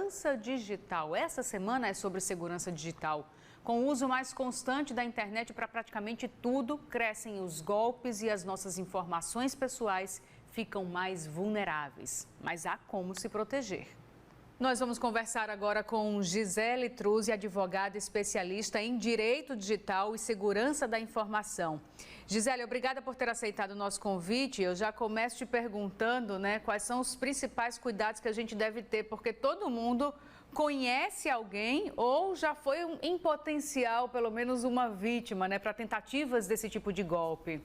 Segurança digital. Essa semana é sobre segurança digital. Com o uso mais constante da internet para praticamente tudo, crescem os golpes e as nossas informações pessoais ficam mais vulneráveis. Mas há como se proteger. Nós vamos conversar agora com Gisele Truzzi, advogada especialista em Direito Digital e Segurança da Informação. Gisele, obrigada por ter aceitado o nosso convite. Eu já começo te perguntando né, quais são os principais cuidados que a gente deve ter, porque todo mundo conhece alguém ou já foi um, em potencial, pelo menos uma vítima, né, para tentativas desse tipo de golpe.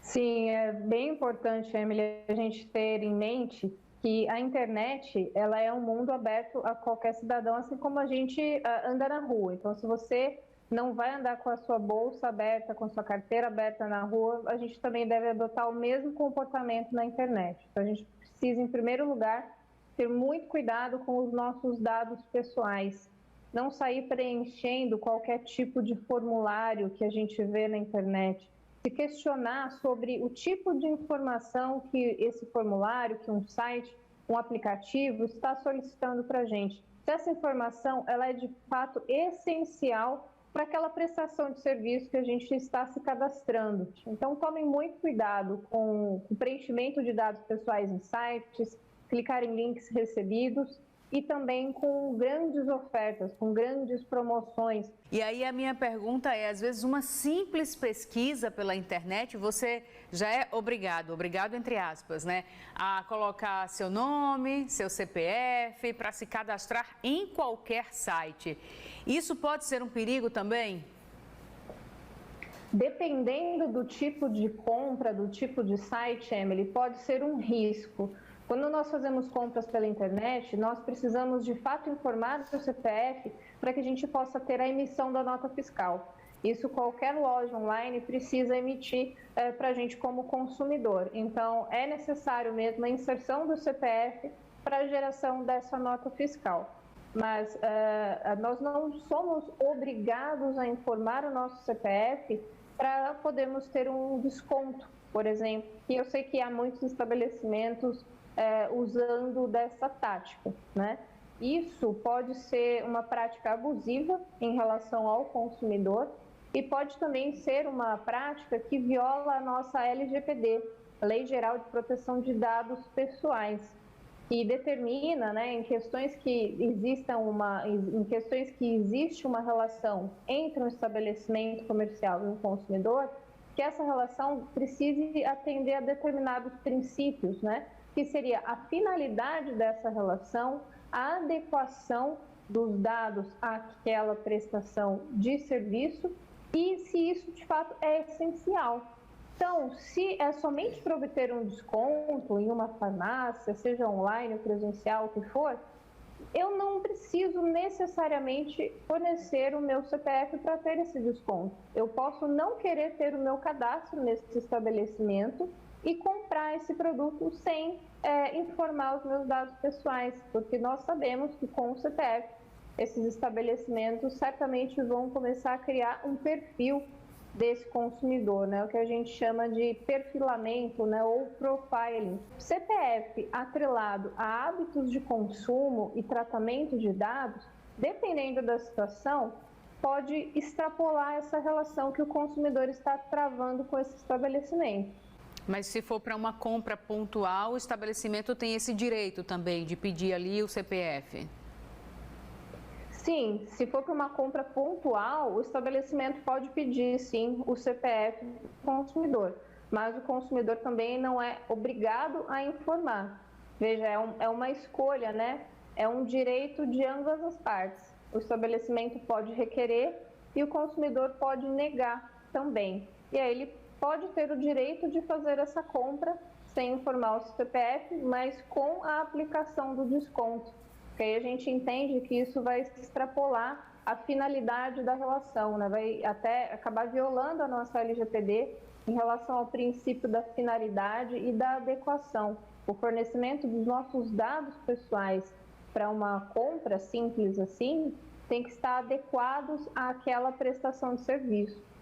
Sim, é bem importante, Emily, a gente ter em mente que a internet ela é um mundo aberto a qualquer cidadão, assim como a gente uh, anda na rua. Então, se você não vai andar com a sua bolsa aberta, com a sua carteira aberta na rua, a gente também deve adotar o mesmo comportamento na internet. Então, a gente precisa, em primeiro lugar, ter muito cuidado com os nossos dados pessoais. Não sair preenchendo qualquer tipo de formulário que a gente vê na internet se questionar sobre o tipo de informação que esse formulário, que um site, um aplicativo está solicitando para a gente. Se essa informação ela é de fato essencial para aquela prestação de serviço que a gente está se cadastrando. Então, tomem muito cuidado com o preenchimento de dados pessoais em sites, clicar em links recebidos e também com grandes ofertas, com grandes promoções. E aí a minha pergunta é, às vezes uma simples pesquisa pela internet, você já é obrigado, obrigado entre aspas, né, a colocar seu nome, seu CPF para se cadastrar em qualquer site. Isso pode ser um perigo também? Dependendo do tipo de compra, do tipo de site, Emily, pode ser um risco. Quando nós fazemos compras pela internet, nós precisamos de fato informar o seu CPF para que a gente possa ter a emissão da nota fiscal. Isso qualquer loja online precisa emitir é, para a gente como consumidor. Então, é necessário mesmo a inserção do CPF para a geração dessa nota fiscal. Mas é, nós não somos obrigados a informar o nosso CPF para podermos ter um desconto, por exemplo. E eu sei que há muitos estabelecimentos é, usando dessa tática, né? Isso pode ser uma prática abusiva em relação ao consumidor e pode também ser uma prática que viola a nossa LGPD, Lei Geral de Proteção de Dados Pessoais, que determina, né, em questões que existam uma, em questões que existe uma relação entre um estabelecimento comercial e um consumidor, que essa relação precise atender a determinados princípios, né, que seria a finalidade dessa relação, a adequação dos dados àquela prestação de serviço e se isso de fato é essencial. Então, se é somente para obter um desconto em uma farmácia, seja online presencial, o que for, eu não preciso necessariamente fornecer o meu CPF para ter esse desconto. Eu posso não querer ter o meu cadastro nesse estabelecimento e comprar esse produto sem é, informar os meus dados pessoais, porque nós sabemos que com o CPF esses estabelecimentos certamente vão começar a criar um perfil desse consumidor, né? O que a gente chama de perfilamento, né? Ou profiling. CPF atrelado a hábitos de consumo e tratamento de dados, dependendo da situação, pode extrapolar essa relação que o consumidor está travando com esse estabelecimento. Mas se for para uma compra pontual, o estabelecimento tem esse direito também de pedir ali o CPF? Sim, se for para uma compra pontual, o estabelecimento pode pedir sim o CPF do consumidor, mas o consumidor também não é obrigado a informar. Veja, é, um, é uma escolha, né? É um direito de ambas as partes. O estabelecimento pode requerer e o consumidor pode negar também. E aí ele pode ter o direito de fazer essa compra sem informar o CPF, mas com a aplicação do desconto. Porque aí a gente entende que isso vai extrapolar a finalidade da relação, né? vai até acabar violando a nossa LGPD em relação ao princípio da finalidade e da adequação. O fornecimento dos nossos dados pessoais para uma compra simples assim tem que estar adequados àquela prestação de serviço.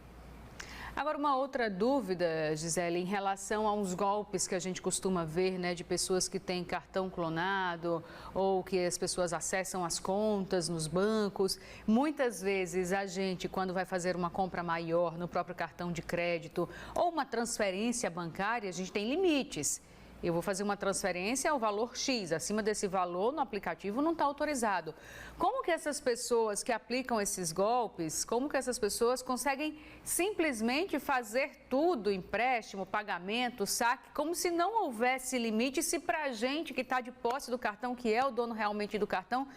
Agora, uma outra dúvida, Gisele, em relação a uns golpes que a gente costuma ver, né, de pessoas que têm cartão clonado ou que as pessoas acessam as contas nos bancos. Muitas vezes a gente, quando vai fazer uma compra maior no próprio cartão de crédito ou uma transferência bancária, a gente tem limites eu vou fazer uma transferência ao valor X, acima desse valor no aplicativo não está autorizado. Como que essas pessoas que aplicam esses golpes, como que essas pessoas conseguem simplesmente fazer tudo, empréstimo, pagamento, saque, como se não houvesse limite, se para a gente que está de posse do cartão, que é o dono realmente do cartão,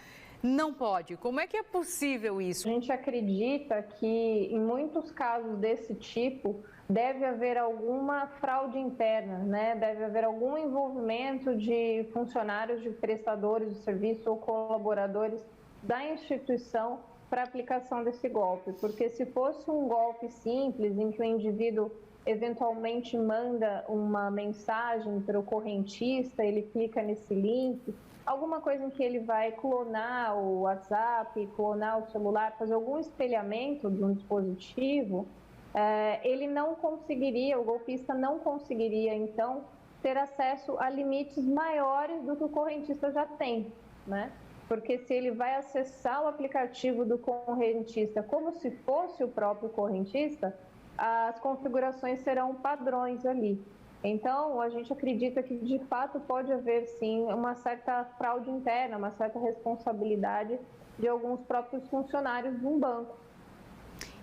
não pode. Como é que é possível isso? A gente acredita que em muitos casos desse tipo, deve haver alguma fraude interna, né? deve haver algum envolvimento de funcionários, de prestadores de serviço ou colaboradores da instituição para aplicação desse golpe. Porque se fosse um golpe simples, em que o indivíduo eventualmente manda uma mensagem para o correntista, ele clica nesse link, alguma coisa em que ele vai clonar o WhatsApp, clonar o celular, fazer algum espelhamento de um dispositivo, ele não conseguiria, o golpista não conseguiria, então, ter acesso a limites maiores do que o correntista já tem, né? Porque se ele vai acessar o aplicativo do correntista como se fosse o próprio correntista, as configurações serão padrões ali. Então, a gente acredita que de fato pode haver sim uma certa fraude interna, uma certa responsabilidade de alguns próprios funcionários de um banco.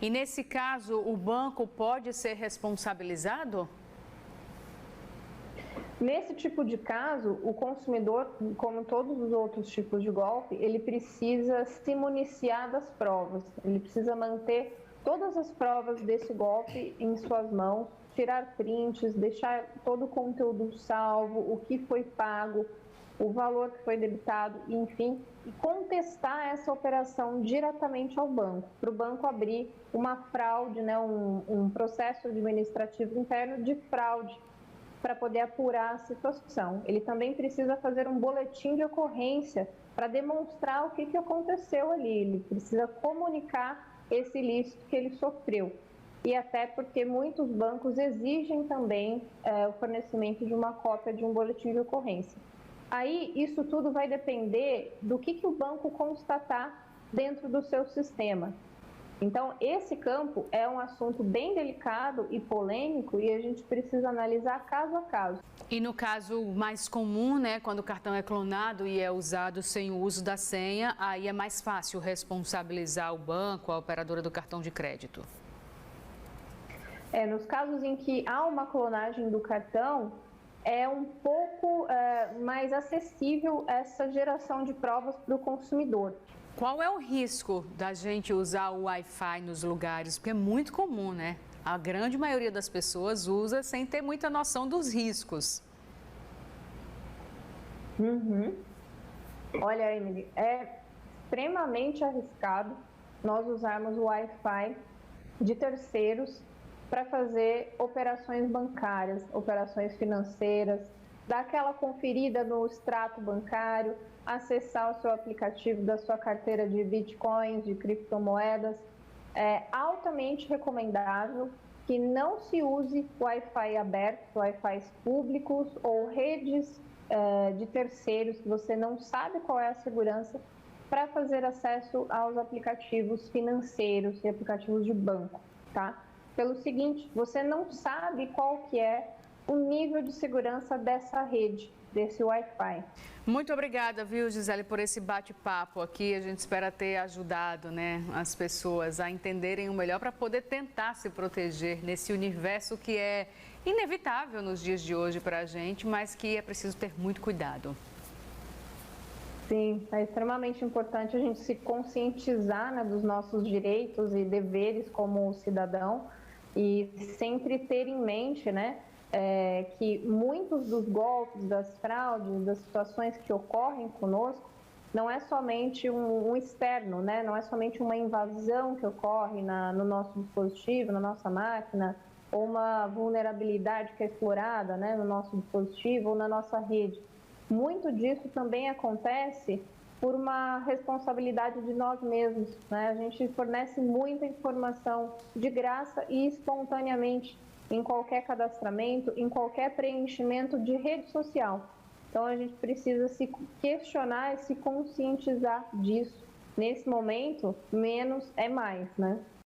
E nesse caso, o banco pode ser responsabilizado? Nesse tipo de caso, o consumidor, como todos os outros tipos de golpe, ele precisa se municiar das provas. Ele precisa manter todas as provas desse golpe em suas mãos, tirar prints, deixar todo o conteúdo salvo, o que foi pago, o valor que foi debitado, enfim, e contestar essa operação diretamente ao banco, para o banco abrir uma fraude, né, um, um processo administrativo interno de fraude para poder apurar a situação. Ele também precisa fazer um boletim de ocorrência para demonstrar o que, que aconteceu ali. Ele precisa comunicar esse ilícito que ele sofreu. E até porque muitos bancos exigem também é, o fornecimento de uma cópia de um boletim de ocorrência. Aí isso tudo vai depender do que, que o banco constatar dentro do seu sistema. Então, esse campo é um assunto bem delicado e polêmico e a gente precisa analisar caso a caso. E no caso mais comum, né, quando o cartão é clonado e é usado sem o uso da senha, aí é mais fácil responsabilizar o banco, a operadora do cartão de crédito. É, nos casos em que há uma clonagem do cartão, é um pouco é, mais acessível essa geração de provas para o consumidor. Qual é o risco da gente usar o Wi-Fi nos lugares? Porque é muito comum, né? A grande maioria das pessoas usa sem ter muita noção dos riscos. Uhum. Olha, Emily, é extremamente arriscado nós usarmos o Wi-Fi de terceiros para fazer operações bancárias, operações financeiras, dar aquela conferida no extrato bancário, acessar o seu aplicativo da sua carteira de bitcoins, de criptomoedas. É altamente recomendável que não se use Wi-Fi aberto, Wi-Fi públicos ou redes é, de terceiros que você não sabe qual é a segurança para fazer acesso aos aplicativos financeiros e aplicativos de banco, tá? Pelo seguinte, você não sabe qual que é o nível de segurança dessa rede, desse Wi-Fi. Muito obrigada, viu, Gisele, por esse bate-papo aqui. A gente espera ter ajudado né, as pessoas a entenderem o melhor para poder tentar se proteger nesse universo que é inevitável nos dias de hoje para a gente, mas que é preciso ter muito cuidado. Sim, é extremamente importante a gente se conscientizar né, dos nossos direitos e deveres como cidadão e sempre ter em mente, né, é, que muitos dos golpes, das fraudes, das situações que ocorrem conosco, não é somente um, um externo, né? não é somente uma invasão que ocorre na, no nosso dispositivo, na nossa máquina, ou uma vulnerabilidade que é explorada né, no nosso dispositivo ou na nossa rede. Muito disso também acontece por uma responsabilidade de nós mesmos. Né? A gente fornece muita informação de graça e espontaneamente em qualquer cadastramento, em qualquer preenchimento de rede social. Então a gente precisa se questionar e se conscientizar disso. Nesse momento, menos é mais, né?